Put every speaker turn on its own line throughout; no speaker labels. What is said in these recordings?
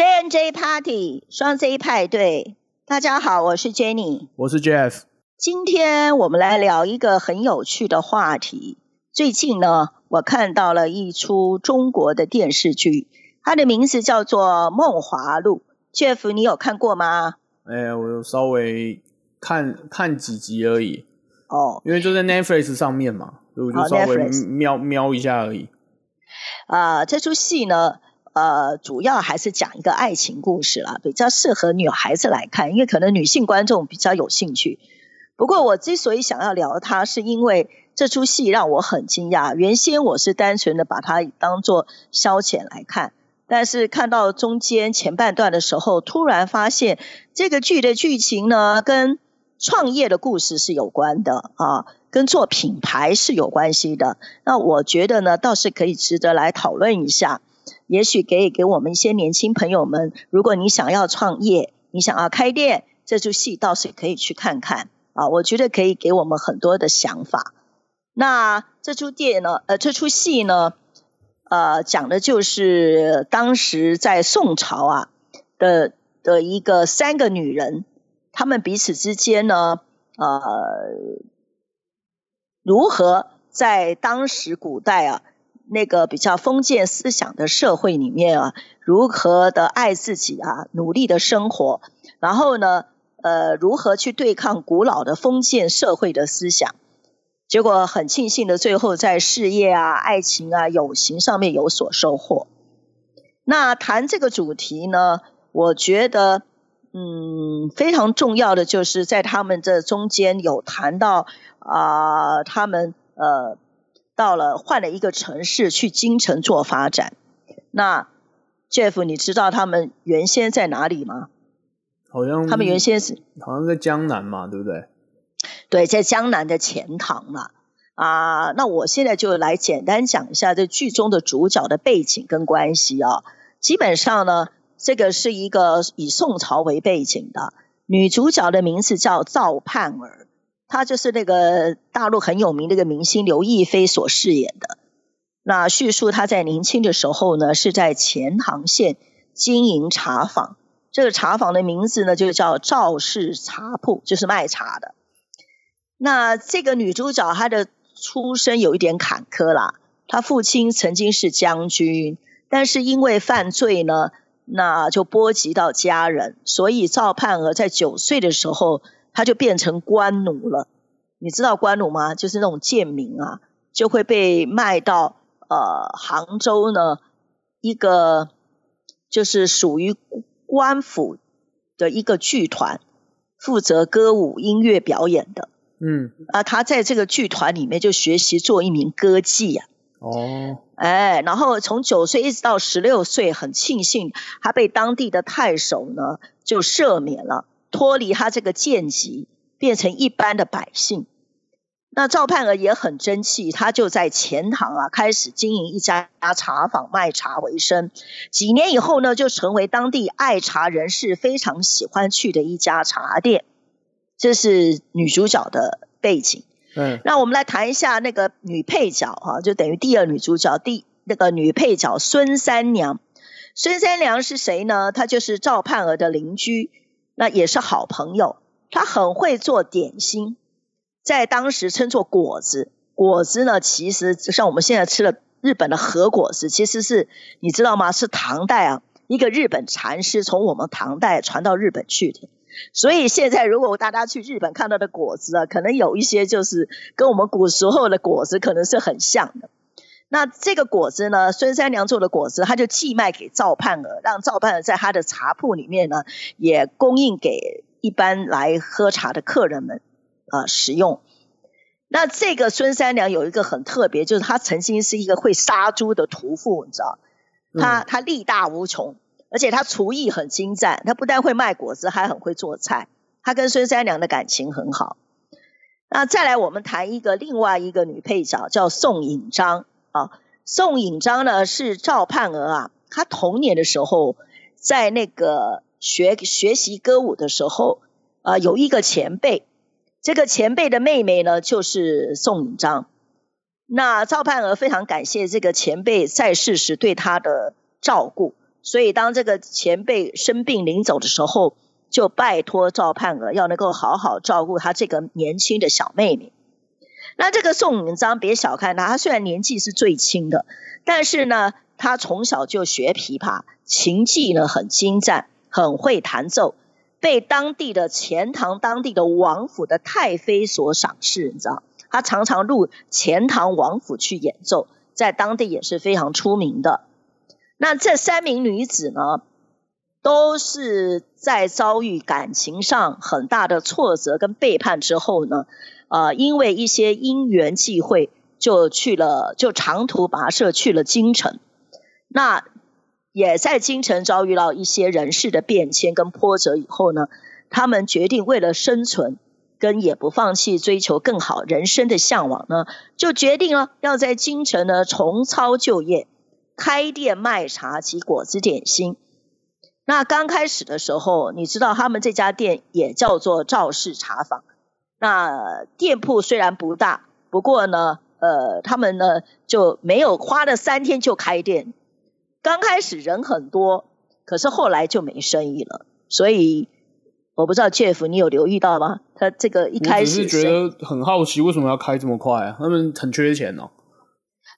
JNJ Party 双 J 派对，大家好，我是 Jenny，
我是 Jeff。
今天我们来聊一个很有趣的话题。最近呢，我看到了一出中国的电视剧，它的名字叫做《梦华录》。Jeff，你有看过吗？
哎，我稍微看看几集而已。
哦，
因为就在 Netflix 上面嘛，所以我就稍微瞄瞄一下而已。
啊，这出戏呢？呃，主要还是讲一个爱情故事啦，比较适合女孩子来看，因为可能女性观众比较有兴趣。不过我之所以想要聊它，是因为这出戏让我很惊讶。原先我是单纯的把它当做消遣来看，但是看到中间前半段的时候，突然发现这个剧的剧情呢，跟创业的故事是有关的啊，跟做品牌是有关系的。那我觉得呢，倒是可以值得来讨论一下。也许可以给我们一些年轻朋友们，如果你想要创业，你想要开店，这出戏倒是可以去看看啊。我觉得可以给我们很多的想法。那这出电呢，呃，这出戏呢，呃，讲的就是当时在宋朝啊的的一个三个女人，她们彼此之间呢，呃，如何在当时古代啊。那个比较封建思想的社会里面啊，如何的爱自己啊，努力的生活，然后呢，呃，如何去对抗古老的封建社会的思想？结果很庆幸的，最后在事业啊、爱情啊、友情上面有所收获。那谈这个主题呢，我觉得，嗯，非常重要的就是在他们这中间有谈到啊，他们呃。到了换了一个城市去京城做发展，那 Jeff，你知道他们原先在哪里吗？
好像
他们原先是
好像在江南嘛，对不对？
对，在江南的钱塘嘛。啊，那我现在就来简单讲一下这剧中的主角的背景跟关系啊。基本上呢，这个是一个以宋朝为背景的，女主角的名字叫赵盼儿。她就是那个大陆很有名的一个明星刘亦菲所饰演的。那叙述她在年轻的时候呢，是在钱塘县经营茶坊。这个茶坊的名字呢，就叫赵氏茶铺，就是卖茶的。那这个女主角她的出身有一点坎坷啦。她父亲曾经是将军，但是因为犯罪呢，那就波及到家人，所以赵盼儿在九岁的时候。他就变成官奴了，你知道官奴吗？就是那种贱民啊，就会被卖到呃杭州呢一个就是属于官府的一个剧团，负责歌舞音乐表演的。嗯，啊，他在这个剧团里面就学习做一名歌妓呀。哦，哎，然后从九岁一直到十六岁，很庆幸他被当地的太守呢就赦免了。脱离他这个贱籍，变成一般的百姓。那赵盼儿也很争气，他就在钱塘啊开始经营一家茶坊卖茶为生。几年以后呢，就成为当地爱茶人士非常喜欢去的一家茶店。这是女主角的背景。嗯，那我们来谈一下那个女配角哈，就等于第二女主角，第那个女配角孙三娘。孙三娘是谁呢？她就是赵盼儿的邻居。那也是好朋友，他很会做点心，在当时称作果子。果子呢，其实像我们现在吃的日本的和果子，其实是你知道吗？是唐代啊，一个日本禅师从我们唐代传到日本去的。所以现在如果大家去日本看到的果子啊，可能有一些就是跟我们古时候的果子可能是很像的。那这个果子呢？孙三娘做的果子，他就寄卖给赵盼儿，让赵盼儿在他的茶铺里面呢，也供应给一般来喝茶的客人们啊食用。那这个孙三娘有一个很特别，就是她曾经是一个会杀猪的屠夫，你知道？她她力大无穷，而且她厨艺很精湛。她不但会卖果子，还很会做菜。她跟孙三娘的感情很好。那再来，我们谈一个另外一个女配角，叫宋引章。啊，宋引章呢是赵盼儿啊，她童年的时候在那个学学习歌舞的时候啊，有一个前辈，这个前辈的妹妹呢就是宋引章。那赵盼儿非常感谢这个前辈在世时对她的照顾，所以当这个前辈生病临走的时候，就拜托赵盼儿要能够好好照顾他这个年轻的小妹妹。那这个宋允章别小看他，他虽然年纪是最轻的，但是呢，他从小就学琵琶，琴技呢很精湛，很会弹奏，被当地的钱塘当地的王府的太妃所赏识，你知道？他常常入钱塘王府去演奏，在当地也是非常出名的。那这三名女子呢，都是在遭遇感情上很大的挫折跟背叛之后呢，呃，因为一些因缘际会，就去了，就长途跋涉去了京城。那也在京城遭遇到一些人事的变迁跟波折以后呢，他们决定为了生存。跟也不放弃追求更好人生的向往呢，就决定了要在京城呢重操旧业，开店卖茶及果子点心。那刚开始的时候，你知道他们这家店也叫做赵氏茶坊。那店铺虽然不大，不过呢，呃，他们呢就没有花了三天就开店。刚开始人很多，可是后来就没生意了，所以。我不知道 Jeff，你有留意到吗？他这个一开始
是觉得很好奇，为什么要开这么快啊？他们很缺钱哦。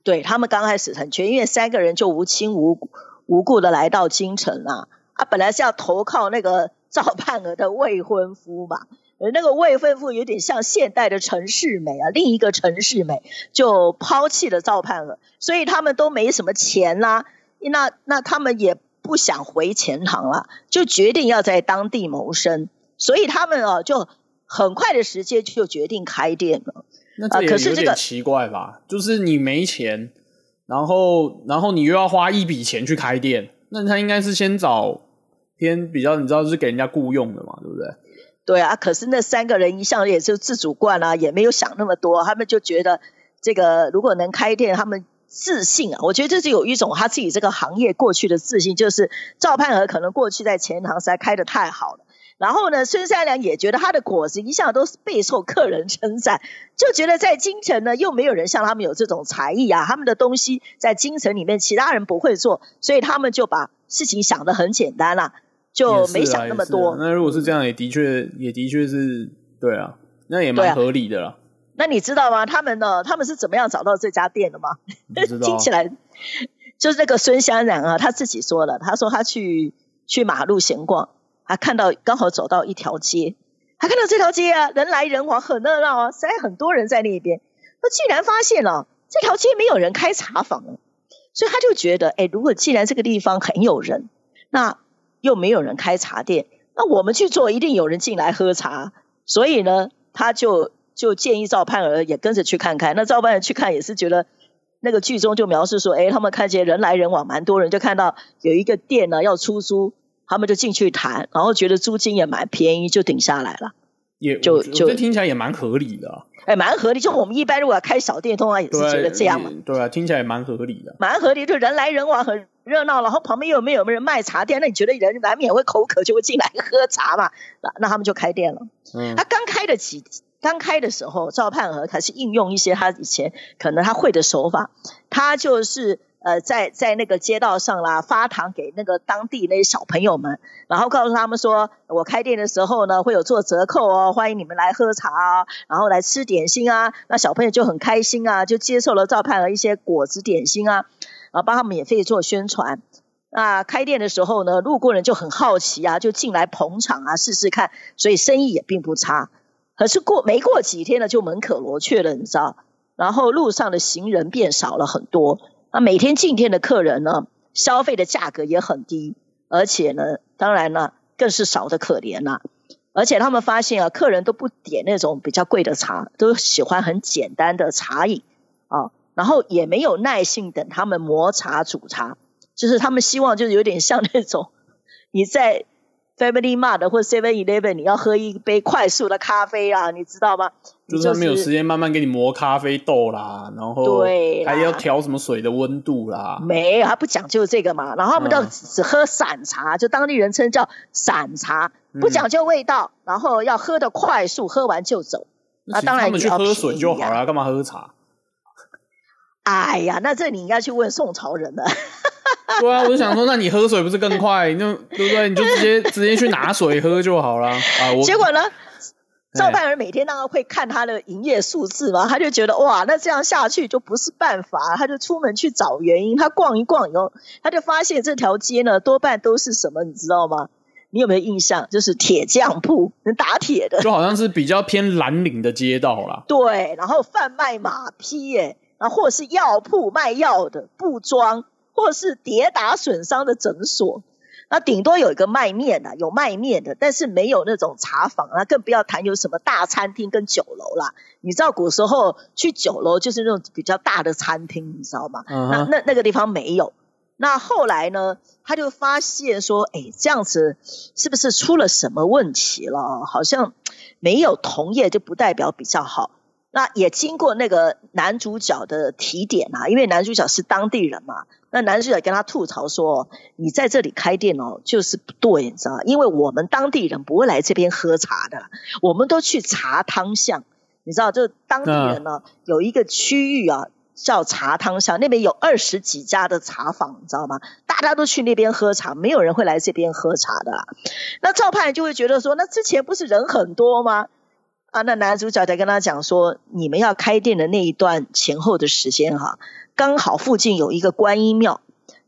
对他们刚开始很缺，因为三个人就无亲无无故的来到京城啊。他本来是要投靠那个赵盼儿的未婚夫嘛，那个未婚夫有点像现代的陈世美啊，另一个陈世美就抛弃了赵盼儿，所以他们都没什么钱啦。那那他们也。不想回钱塘了，就决定要在当地谋生，所以他们啊，就很快的时间就决定开店了。
那这也有点奇怪吧？就是你没钱，然后然后你又要花一笔钱去开店，那他应该是先找偏比较，你知道是给人家雇佣的嘛，对不对？
对啊，可是那三个人一向也是自主惯啊，也没有想那么多，他们就觉得这个如果能开店，他们。自信啊，我觉得这是有一种他自己这个行业过去的自信，就是赵盼和可能过去在钱塘在开的太好了，然后呢，孙三良也觉得他的果子一向都是备受客人称赞，就觉得在京城呢又没有人像他们有这种才艺啊，他们的东西在京城里面其他人不会做，所以他们就把事情想得很简单了，就没想那么多。
那如果是这样，也的确也的确是对啊，那也蛮合理的啊。
那你知道吗？他们呢？他们是怎么样找到这家店的吗？听起来就是那个孙香然啊，他自己说的。他说他去去马路闲逛，他看到刚好走到一条街，他看到这条街啊，人来人往，很热闹啊，实在很多人在那边。他竟然发现了这条街没有人开茶坊了，所以他就觉得，哎，如果既然这个地方很有人，那又没有人开茶店，那我们去做，一定有人进来喝茶。所以呢，他就。就建议赵盼儿也跟着去看看。那赵盼儿去看也是觉得，那个剧中就描述说，哎，他们看见人来人往，蛮多人，就看到有一个店呢要出租，他们就进去谈，然后觉得租金也蛮便宜，就顶下来了。
也就就听起来也蛮合理的。
哎，蛮合理。就我们一般如果要开小店，通常也是觉得这样嘛。
对啊，听起来也蛮合理的。
蛮合理，就人来人往，很热闹。然后旁边又没有没有人卖茶店，那你觉得人难免会口渴，就会进来喝茶嘛？那那他们就开店了。嗯。他刚开的几。刚开的时候，赵盼和还是应用一些他以前可能他会的手法，他就是呃在在那个街道上啦发糖给那个当地那些小朋友们，然后告诉他们说，我开店的时候呢会有做折扣哦，欢迎你们来喝茶啊，然后来吃点心啊，那小朋友就很开心啊，就接受了赵盼和一些果子点心啊，啊帮他们免费做宣传。那开店的时候呢，路过人就很好奇啊，就进来捧场啊，试试看，所以生意也并不差。可是过没过几天呢，就门可罗雀了，你知道？然后路上的行人变少了很多，那每天进店的客人呢，消费的价格也很低，而且呢，当然呢，更是少的可怜了。而且他们发现啊，客人都不点那种比较贵的茶，都喜欢很简单的茶饮啊，然后也没有耐性等他们磨茶煮茶，就是他们希望就是有点像那种你在。Family Mart 或 Seven Eleven，你要喝一杯快速的咖啡啊，你知道吗？
就是他没有时间慢慢给你磨咖啡豆啦，然后
对，
还要调什么水的温度啦。
没有，他不讲究这个嘛。然后他们就只喝散茶，就当地人称叫散茶，不讲究味道，然后要喝的快速，喝完就走。
那当然，他们去喝水就好了，干嘛喝茶？
哎呀，那这你应该去问宋朝人了。
对啊，我就想说，那你喝水不是更快？那对不对？你就直接直接去拿水喝就好了啊！我
结果呢？赵盼儿每天当然会看他的营业数字嘛，他就觉得哇，那这样下去就不是办法，他就出门去找原因。他逛一逛以后，他就发现这条街呢，多半都是什么，你知道吗？你有没有印象？就是铁匠铺，能打铁的，
就好像是比较偏蓝领的街道啦。
对，然后贩卖马匹，耶，然后或是药铺卖药的布庄，或是跌打损伤的诊所。那顶多有一个卖面的，有卖面的，但是没有那种茶坊啊，更不要谈有什么大餐厅跟酒楼啦。你知道古时候去酒楼就是那种比较大的餐厅，你知道吗？那那那个地方没有。那后来呢，他就发现说，哎，这样子是不是出了什么问题了？好像没有同业就不代表比较好。那也经过那个男主角的提点啊，因为男主角是当地人嘛。那男主角跟他吐槽说：“你在这里开店哦，就是不对，你知道吗？因为我们当地人不会来这边喝茶的，我们都去茶汤巷。你知道，就当地人呢有一个区域啊，叫茶汤巷，那边有二十几家的茶坊，你知道吗？大家都去那边喝茶，没有人会来这边喝茶的。那赵盼就会觉得说，那之前不是人很多吗？啊，那男主角在跟他讲说，你们要开店的那一段前后的时间哈。”刚好附近有一个观音庙，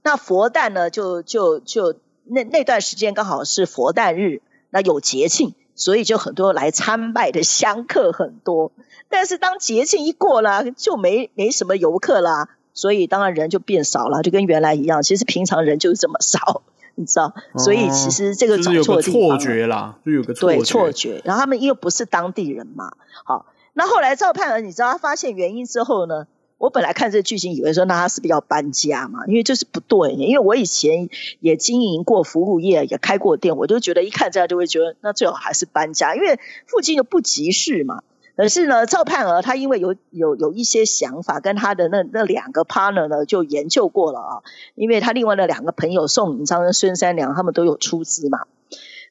那佛诞呢，就就就那那段时间刚好是佛诞日，那有节庆，所以就很多来参拜的香客很多。但是当节庆一过了，就没没什么游客了，所以当然人就变少了，就跟原来一样。其实平常人就是这么少，你知道？所以其实这个
找错错觉啦，就有个
对错觉。然后他们又不是当地人嘛，好，那后来赵盼儿，你知道他发现原因之后呢？我本来看这个剧情，以为说那他是不是要搬家嘛？因为就是不对，因为我以前也经营过服务业，也开过店，我就觉得一看这样就会觉得，那最好还是搬家，因为附近又不急事嘛。可是呢，赵盼儿他因为有有有一些想法，跟他的那那两个 partner 呢就研究过了啊，因为他另外的两个朋友宋颖章跟孙三娘他们都有出资嘛，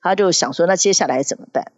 他就想说那接下来怎么办？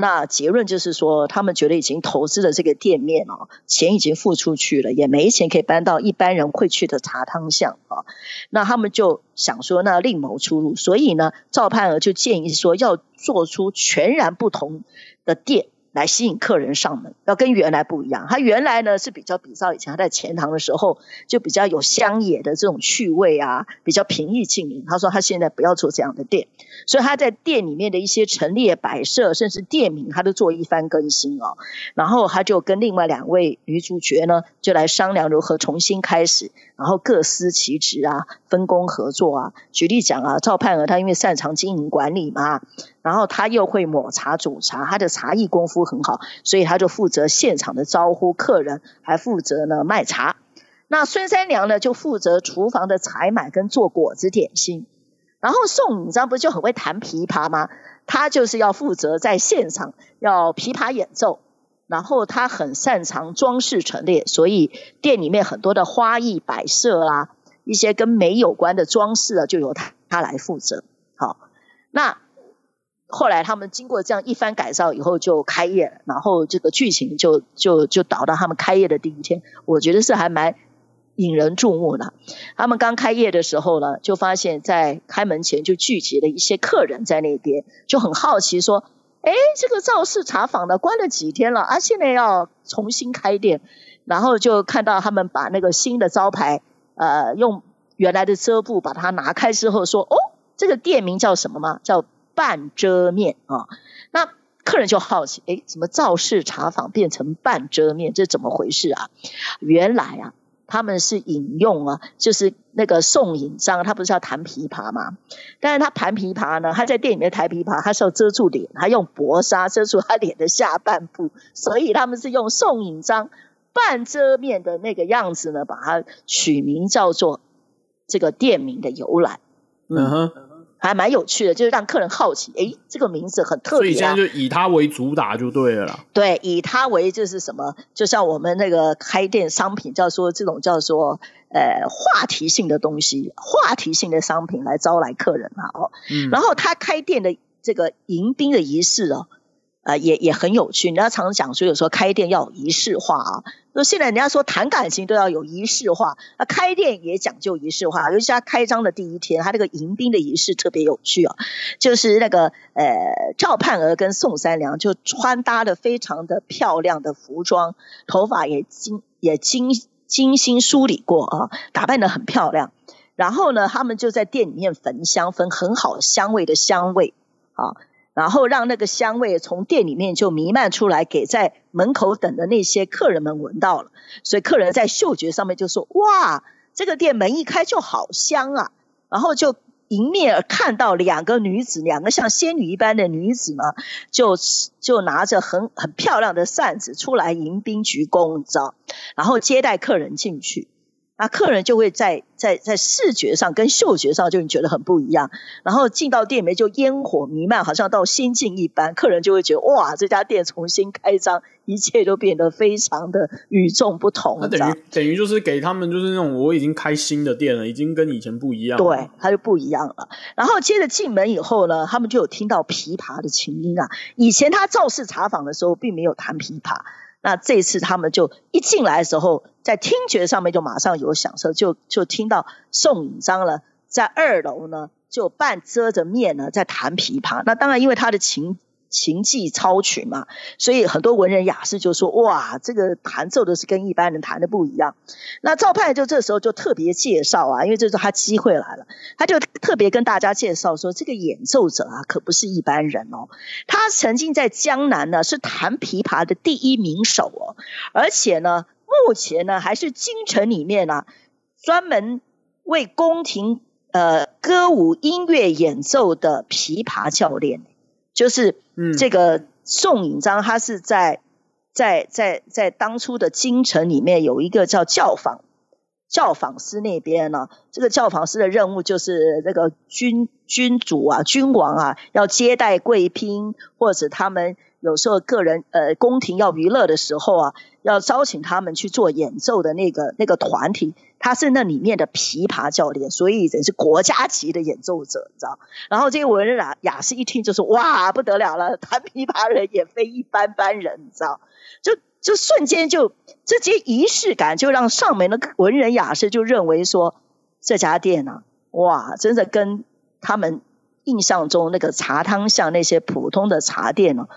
那结论就是说，他们觉得已经投资了这个店面哦，钱已经付出去了，也没钱可以搬到一般人会去的茶汤巷啊。那他们就想说，那另谋出路。所以呢，赵盼儿就建议说，要做出全然不同的店。来吸引客人上门，要跟原来不一样。他原来呢是比较比照以前他在钱塘的时候，就比较有乡野的这种趣味啊，比较平易近人。他说他现在不要做这样的店，所以他在店里面的一些陈列摆设，甚至店名，他都做一番更新哦。然后他就跟另外两位女主角呢，就来商量如何重新开始，然后各司其职啊，分工合作啊。举例讲啊，赵盼儿她因为擅长经营管理嘛。然后他又会抹茶煮茶，他的茶艺功夫很好，所以他就负责现场的招呼客人，还负责呢卖茶。那孙三娘呢就负责厨房的采买跟做果子点心。然后宋五章不就很会弹琵琶吗？他就是要负责在现场要琵琶演奏。然后他很擅长装饰陈列，所以店里面很多的花艺摆设啊，一些跟美有关的装饰啊，就由他他来负责。好，那。后来他们经过这样一番改造以后就开业了，然后这个剧情就就就导到他们开业的第一天，我觉得是还蛮引人注目的。他们刚开业的时候呢，就发现在开门前就聚集了一些客人在那边，就很好奇说：“哎，这个赵氏茶坊呢关了几天了啊？现在要重新开店。”然后就看到他们把那个新的招牌，呃，用原来的遮布把它拿开之后说：“哦，这个店名叫什么吗？叫？”半遮面啊，那客人就好奇，哎，怎么赵氏茶坊变成半遮面？这怎么回事啊？原来啊，他们是引用啊，就是那个宋引章，他不是要弹琵琶吗？但是他弹琵琶呢，他在店里面弹琵琶，他是要遮住脸，他用薄纱遮住他脸的下半部，所以他们是用宋引章半遮面的那个样子呢，把它取名叫做这个店名的由来。
嗯哼。
还蛮有趣的，就是让客人好奇，哎，这个名字很特别啊。
所以现在就以它为主打就对了啦。
对，以它为就是什么，就像我们那个开店商品，叫做这种叫做呃话题性的东西，话题性的商品来招来客人啊。哦，然后他开店的这个迎宾的仪式哦，啊，也也很有趣。人家常讲说，有时候开店要有仪式化啊。说现在人家说谈感情都要有仪式化，那开店也讲究仪式化。尤其他开张的第一天，他那个迎宾的仪式特别有趣啊，就是那个呃赵盼儿跟宋三娘就穿搭的非常的漂亮的服装，头发也精也精精心梳理过啊，打扮的很漂亮。然后呢，他们就在店里面焚香，焚很好香味的香味啊。然后让那个香味从店里面就弥漫出来，给在门口等的那些客人们闻到了。所以客人在嗅觉上面就说：“哇，这个店门一开就好香啊！”然后就迎面看到两个女子，两个像仙女一般的女子呢，就就拿着很很漂亮的扇子出来迎宾鞠躬，你知道？然后接待客人进去。那客人就会在在在视觉上跟嗅觉上就觉得很不一样，然后进到店里面就烟火弥漫，好像到仙境一般，客人就会觉得哇，这家店重新开张，一切都变得非常的与众不同。
那等于等于就是给他们就是那种我已经开新的店了，已经跟以前不一样。
对，他就不一样了。然后接着进门以后呢，他们就有听到琵琶的琴音啊，以前他造势茶坊的时候并没有弹琵琶。那这次他们就一进来的时候，在听觉上面就马上有响声，就就听到宋引章了，在二楼呢，就半遮着面呢，在弹琵琶。那当然，因为他的琴。琴技超群嘛，所以很多文人雅士就说：“哇，这个弹奏的是跟一般人弹的不一样。”那赵派就这时候就特别介绍啊，因为这是他机会来了，他就特别跟大家介绍说：“这个演奏者啊，可不是一般人哦，他曾经在江南呢是弹琵琶的第一名手哦，而且呢，目前呢还是京城里面呢专门为宫廷呃歌舞音乐演奏的琵琶教练。”就是这个宋引章，他是在在在在当初的京城里面有一个叫教坊教坊司那边呢。这个教坊司的任务就是那个君君主啊、君王啊要接待贵宾，或者他们有时候个人呃宫廷要娱乐的时候啊，要招请他们去做演奏的那个那个团体。他是那里面的琵琶教练，所以人是国家级的演奏者，你知道？然后这个文人雅雅士一听就说：“哇，不得了了！弹琵琶人也非一般般人，你知道？就就瞬间就这些仪式感，就让上门的文人雅士就认为说，这家店呢，哇，真的跟他们印象中那个茶汤巷那些普通的茶店呢，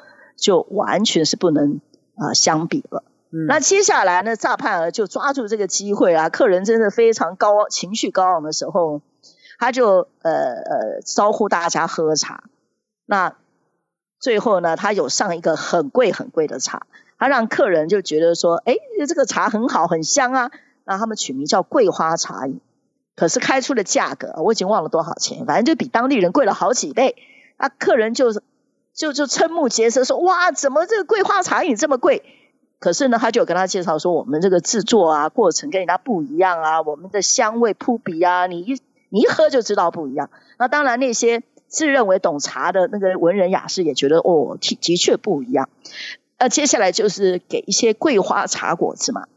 就完全是不能啊相比了。”那接下来呢？乍盼儿就抓住这个机会啊，客人真的非常高情绪高昂的时候，他就呃呃招呼大家喝茶。那最后呢，他有上一个很贵很贵的茶，他让客人就觉得说，哎，这个茶很好很香啊，那他们取名叫桂花茶饮。可是开出的价格我已经忘了多少钱，反正就比当地人贵了好几倍。那客人就就就瞠目结舌说，哇，怎么这个桂花茶饮这么贵？可是呢，他就跟他介绍说，我们这个制作啊，过程跟人家不一样啊，我们的香味扑鼻啊，你一你一喝就知道不一样。那当然，那些自认为懂茶的那个文人雅士也觉得，哦，的的确不一样。呃，接下来就是给一些桂花茶果子嘛。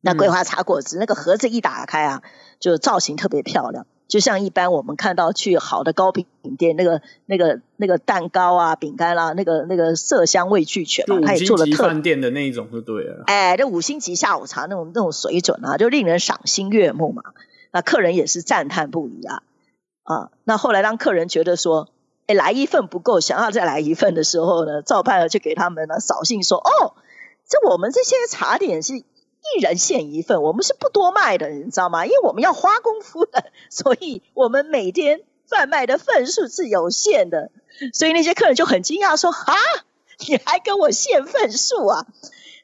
那桂花茶果子那个盒子一打开啊，就造型特别漂亮。就像一般我们看到去好的糕饼店，那个、那个、那个蛋糕啊、饼干啦，那个、那个色香味俱全嘛，他也做了特
饭店的那一种就对了。
哎，这五星级下午茶那种那种水准啊，就令人赏心悦目嘛。那客人也是赞叹不已啊。啊，那后来当客人觉得说，哎，来一份不够，想要再来一份的时候呢，赵盼儿就给他们呢扫兴说，哦，这我们这些茶点是。一人限一份，我们是不多卖的，你知道吗？因为我们要花功夫的，所以我们每天贩卖的份数是有限的。所以那些客人就很惊讶，说：“啊，你还跟我限份数啊？”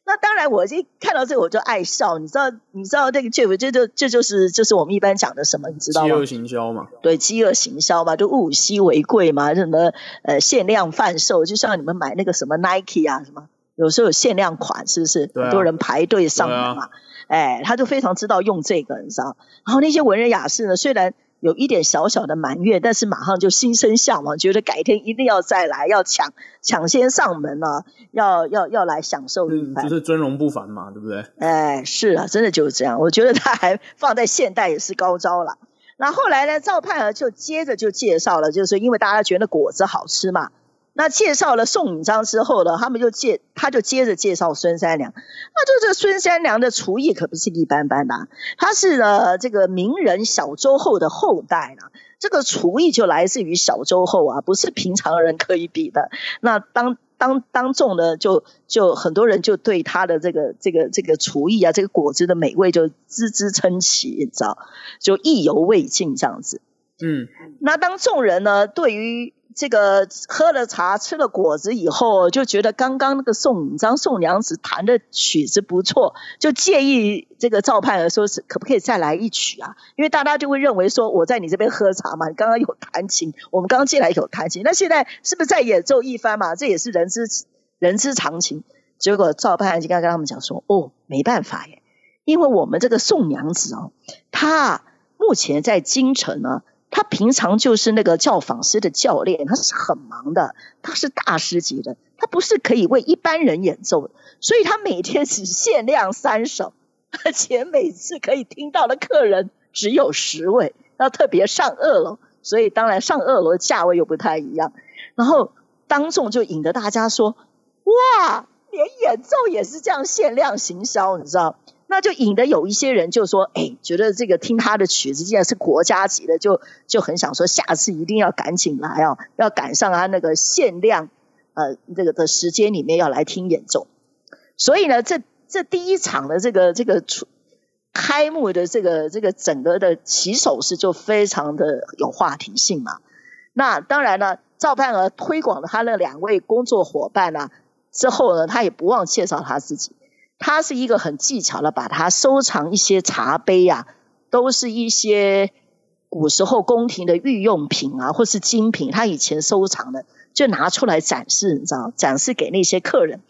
那当然，我一看到这个我就爱笑。你知道，你知道这个这这就这就是就是我们一般讲的什么？你知道吗？饥
饿行销嘛。
对，饥饿行销嘛，就物以稀为贵嘛，什么呃限量贩售，就像你们买那个什么 Nike 啊什么。有时候有限量款，是不是？很多人排队上门嘛。哎，他就非常知道用这个，你知道。然后那些文人雅士呢，虽然有一点小小的埋怨，但是马上就心生向往，觉得改天一定要再来，要抢抢先上门啊，要要要来享受一番。
就是尊荣不凡嘛，对不对？
哎，是啊，真的就是这样。我觉得他还放在现代也是高招了。那后来呢，赵盼儿就接着就介绍了，就是因为大家觉得果子好吃嘛。那介绍了宋引章之后呢，他们就介他就接着介绍孙三娘。那就这孙三娘的厨艺可不是一般般的，她是呢这个名人小周后的后代呢。这个厨艺就来自于小周后啊，不是平常人可以比的。那当当当众呢，就就很多人就对他的这个这个这个厨艺啊，这个果子的美味就孜孜称奇，你知道，就意犹未尽这样子。
嗯，
那当众人呢对于这个喝了茶、吃了果子以后，就觉得刚刚那个宋引章宋娘子弹的曲子不错，就建议这个赵盼儿说是可不可以再来一曲啊？因为大家就会认为说我在你这边喝茶嘛，你刚刚有弹琴，我们刚刚进来有弹琴，那现在是不是再演奏一番嘛？这也是人之人之常情。结果赵盼儿就刚跟他们讲说，哦，没办法耶，因为我们这个宋娘子哦，她目前在京城呢。他平常就是那个教坊师的教练，他是很忙的，他是大师级的，他不是可以为一般人演奏，所以他每天只限量三首，而且每次可以听到的客人只有十位，要特别上二楼，所以当然上二楼的价位又不太一样，然后当众就引得大家说，哇，连演奏也是这样限量行销，你知道？那就引得有一些人就说，哎，觉得这个听他的曲子既然是国家级的，就就很想说下次一定要赶紧来哦，要赶上他那个限量，呃，这个的时间里面要来听演奏。所以呢，这这第一场的这个这个出开幕的这个这个整个的起手式就非常的有话题性嘛。那当然了，赵盼儿推广了他那两位工作伙伴呢之后呢，他也不忘介绍他自己。他是一个很技巧的，把他收藏一些茶杯呀，都是一些古时候宫廷的御用品啊，或是精品。他以前收藏的，就拿出来展示，你知道，展示给那些客人，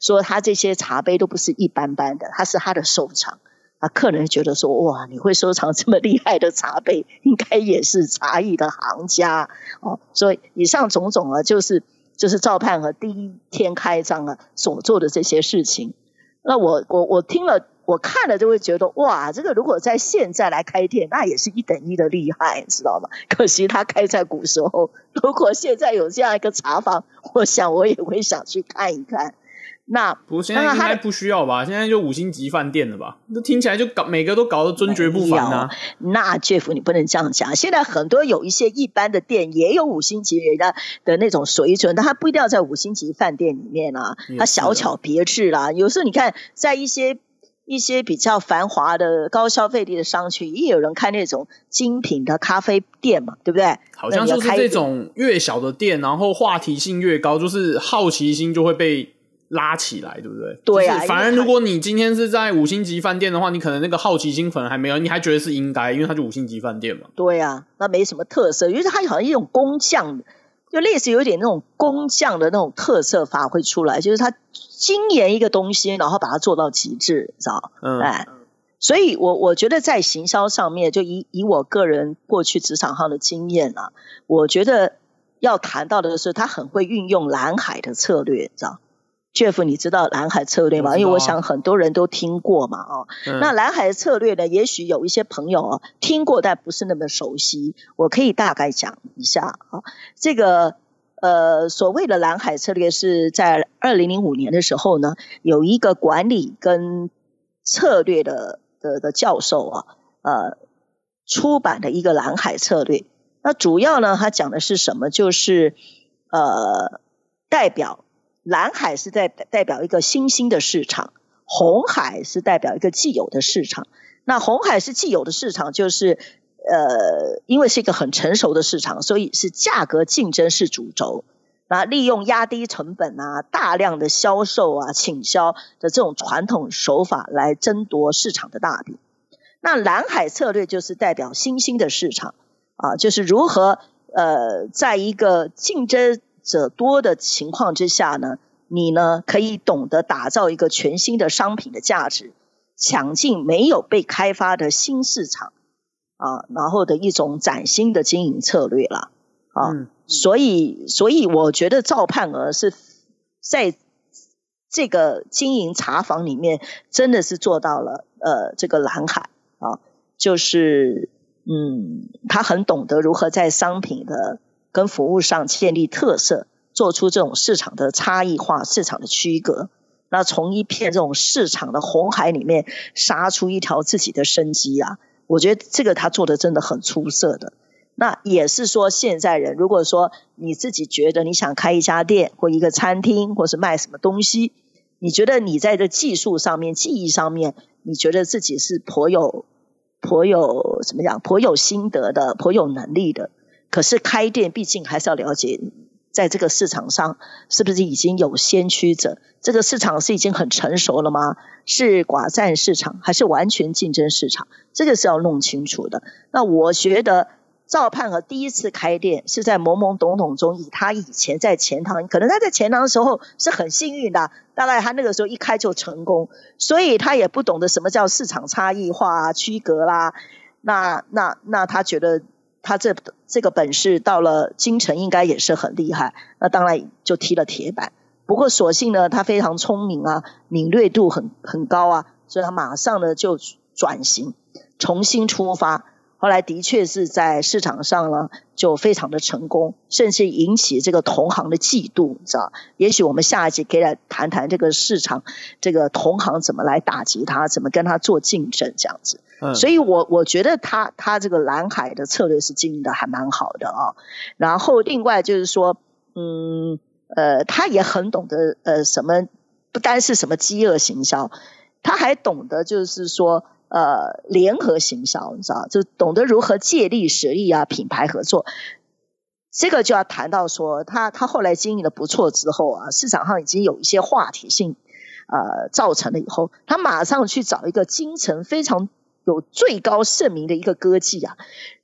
说他这些茶杯都不是一般般的，他是他的收藏。啊，客人觉得说，哇，你会收藏这么厉害的茶杯，应该也是茶艺的行家哦。所以以上种种啊，就是就是赵盼和第一天开张啊所做的这些事情。那我我我听了我看了就会觉得哇，这个如果在现在来开店，那也是一等一的厉害，知道吗？可惜他开在古时候，如果现在有这样一个茶坊，我想我也会想去看一看。那
不现在应该不需要吧？现在就五星级饭店了吧？那听起来就搞每个都搞得尊爵不凡啊！
那 Jeff 你不能这样讲。现在很多有一些一般的店也有五星级的的那种水准，但它不一定要在五星级饭店里面啊，它小巧别致啦。有时候你看，在一些一些比较繁华的高消费地的商区，也有人开那种精品的咖啡店嘛，对不对？
好像就是这种越小的店，然后话题性越高，就是好奇心就会被。拉起来，对不对？
对啊。
反而如果你今天是在五星级饭店的话，你可能那个好奇心可能还没有，你还觉得是应该，因为它就五星级饭店嘛。
对啊，那没什么特色，因为它好像一种工匠，就类似有点那种工匠的那种特色发挥出来，就是他精研一个东西，然后把它做到极致，知道？嗯。哎，所以我我觉得在行销上面，就以以我个人过去职场上的经验啊，我觉得要谈到的是，他很会运用蓝海的策略，知道？Jeff，你知道蓝海策略吗？因为我想很多人都听过嘛，哦，那蓝海策略呢，也许有一些朋友啊听过，但不是那么熟悉。我可以大概讲一下啊，这个呃，所谓的蓝海策略是在二零零五年的时候呢，有一个管理跟策略的的的教授啊，呃，出版的一个蓝海策略。那主要呢，他讲的是什么？就是呃，代表。蓝海是在代表一个新兴的市场，红海是代表一个既有的市场。那红海是既有的市场，就是呃，因为是一个很成熟的市场，所以是价格竞争是主轴。那利用压低成本啊，大量的销售啊，倾销的这种传统手法来争夺市场的大饼。那蓝海策略就是代表新兴的市场啊，就是如何呃，在一个竞争。者多的情况之下呢，你呢可以懂得打造一个全新的商品的价值，抢进没有被开发的新市场啊，然后的一种崭新的经营策略了啊。所以，所以我觉得赵盼儿是在这个经营茶坊里面，真的是做到了呃这个蓝海啊，就是嗯，他很懂得如何在商品的。跟服务上建立特色，做出这种市场的差异化、市场的区隔，那从一片这种市场的红海里面杀出一条自己的生机啊！我觉得这个他做的真的很出色的。那也是说，现在人如果说你自己觉得你想开一家店或一个餐厅，或是卖什么东西，你觉得你在这技术上面、技艺上面，你觉得自己是颇有。颇有怎么讲？颇有心得的，颇有能力的。可是开店毕竟还是要了解，在这个市场上是不是已经有先驱者？这个市场是已经很成熟了吗？是寡占市场还是完全竞争市场？这个是要弄清楚的。那我觉得。赵盼和第一次开店是在懵懵懂懂中，以他以前在钱塘，可能他在钱塘的时候是很幸运的，大概他那个时候一开就成功，所以他也不懂得什么叫市场差异化啊、区隔啦。那那那他觉得他这这个本事到了京城应该也是很厉害，那当然就踢了铁板。不过所幸呢，他非常聪明啊，敏锐度很很高啊，所以他马上呢就转型，重新出发。后来的确是在市场上呢，就非常的成功，甚至引起这个同行的嫉妒，你知道？也许我们下一集可以来谈谈这个市场，这个同行怎么来打击他，怎么跟他做竞争这样子。嗯，所以我我觉得他他这个蓝海的策略是经营的还蛮好的啊。然后另外就是说，嗯呃，他也很懂得呃什么，不单是什么饥饿行销，他还懂得就是说。呃，联合行销，你知道，就懂得如何借力使力啊，品牌合作，这个就要谈到说，他他后来经营的不错之后啊，市场上已经有一些话题性，呃，造成了以后，他马上去找一个京城非常有最高盛名的一个歌妓啊，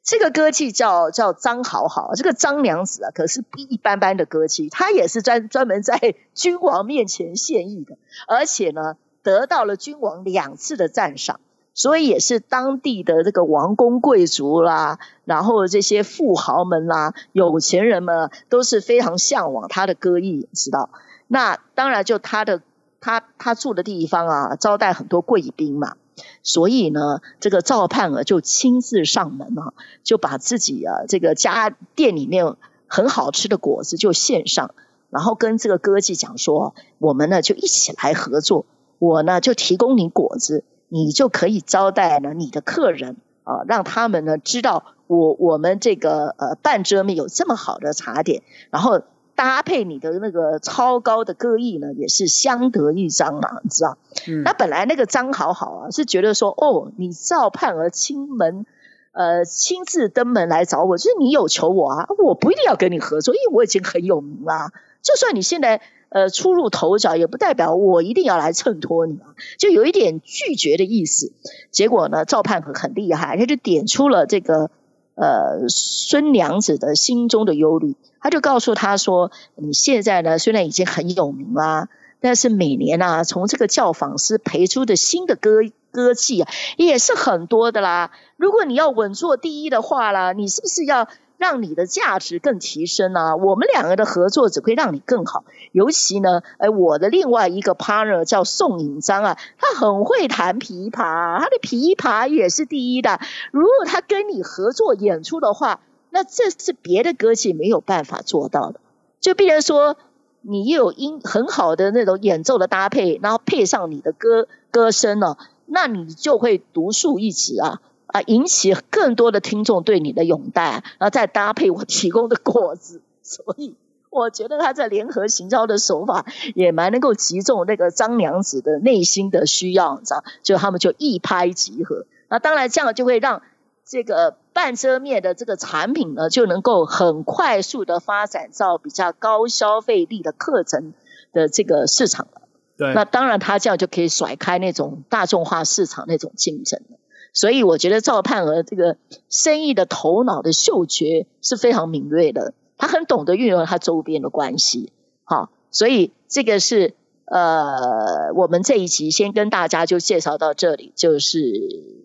这个歌妓叫叫张好好，这个张娘子啊，可是不一般般的歌妓，她也是专专门在君王面前献艺的，而且呢，得到了君王两次的赞赏。所以也是当地的这个王公贵族啦，然后这些富豪们啦、有钱人们都是非常向往他的歌艺，知道？那当然就他的他他住的地方啊，招待很多贵宾嘛。所以呢，这个赵盼儿就亲自上门啊，就把自己啊这个家店里面很好吃的果子就献上，然后跟这个歌妓讲说，我们呢就一起来合作，我呢就提供你果子。你就可以招待呢你的客人啊，让他们呢知道我我们这个呃半遮面有这么好的茶点，然后搭配你的那个超高的歌艺呢，也是相得益彰嘛，你知道？嗯。那本来那个张好好啊，是觉得说哦，你赵盼儿亲门呃亲自登门来找我，就是你有求我啊，我不一定要跟你合作，因为我已经很有名啦。就算你现在。呃，出入头角也不代表我一定要来衬托你啊，就有一点拒绝的意思。结果呢，赵盼和很厉害，他就点出了这个呃孙娘子的心中的忧虑。他就告诉他说：“你现在呢，虽然已经很有名啦，但是每年啊，从这个教坊师培出的新的歌歌妓啊，也是很多的啦。如果你要稳坐第一的话啦，你是不是要？”让你的价值更提升啊！我们两个的合作只会让你更好。尤其呢，哎，我的另外一个 partner 叫宋颖章啊，他很会弹琵琶，他的琵琶也是第一的。如果他跟你合作演出的话，那这是别的歌姬没有办法做到的。就比如说，你有音很好的那种演奏的搭配，然后配上你的歌歌声呢，那你就会独树一帜啊。啊，引起更多的听众对你的拥戴，然后再搭配我提供的果子，所以我觉得他在联合行销的手法也蛮能够击中那个张娘子的内心的需要，你知道？就他们就一拍即合。那当然这样就会让这个半遮面的这个产品呢，就能够很快速的发展到比较高消费力的课程的这个市场了。
对，
那当然他这样就可以甩开那种大众化市场那种竞争了。所以我觉得赵盼儿这个生意的头脑的嗅觉是非常敏锐的，他很懂得运用他周边的关系，好，所以这个是呃，我们这一集先跟大家就介绍到这里，就是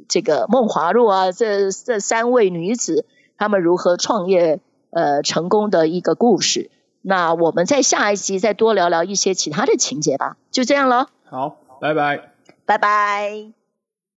这个孟华录啊，这这三位女子她们如何创业呃成功的一个故事。那我们在下一集再多聊聊一些其他的情节吧，就这样了。
好，拜拜，
拜拜。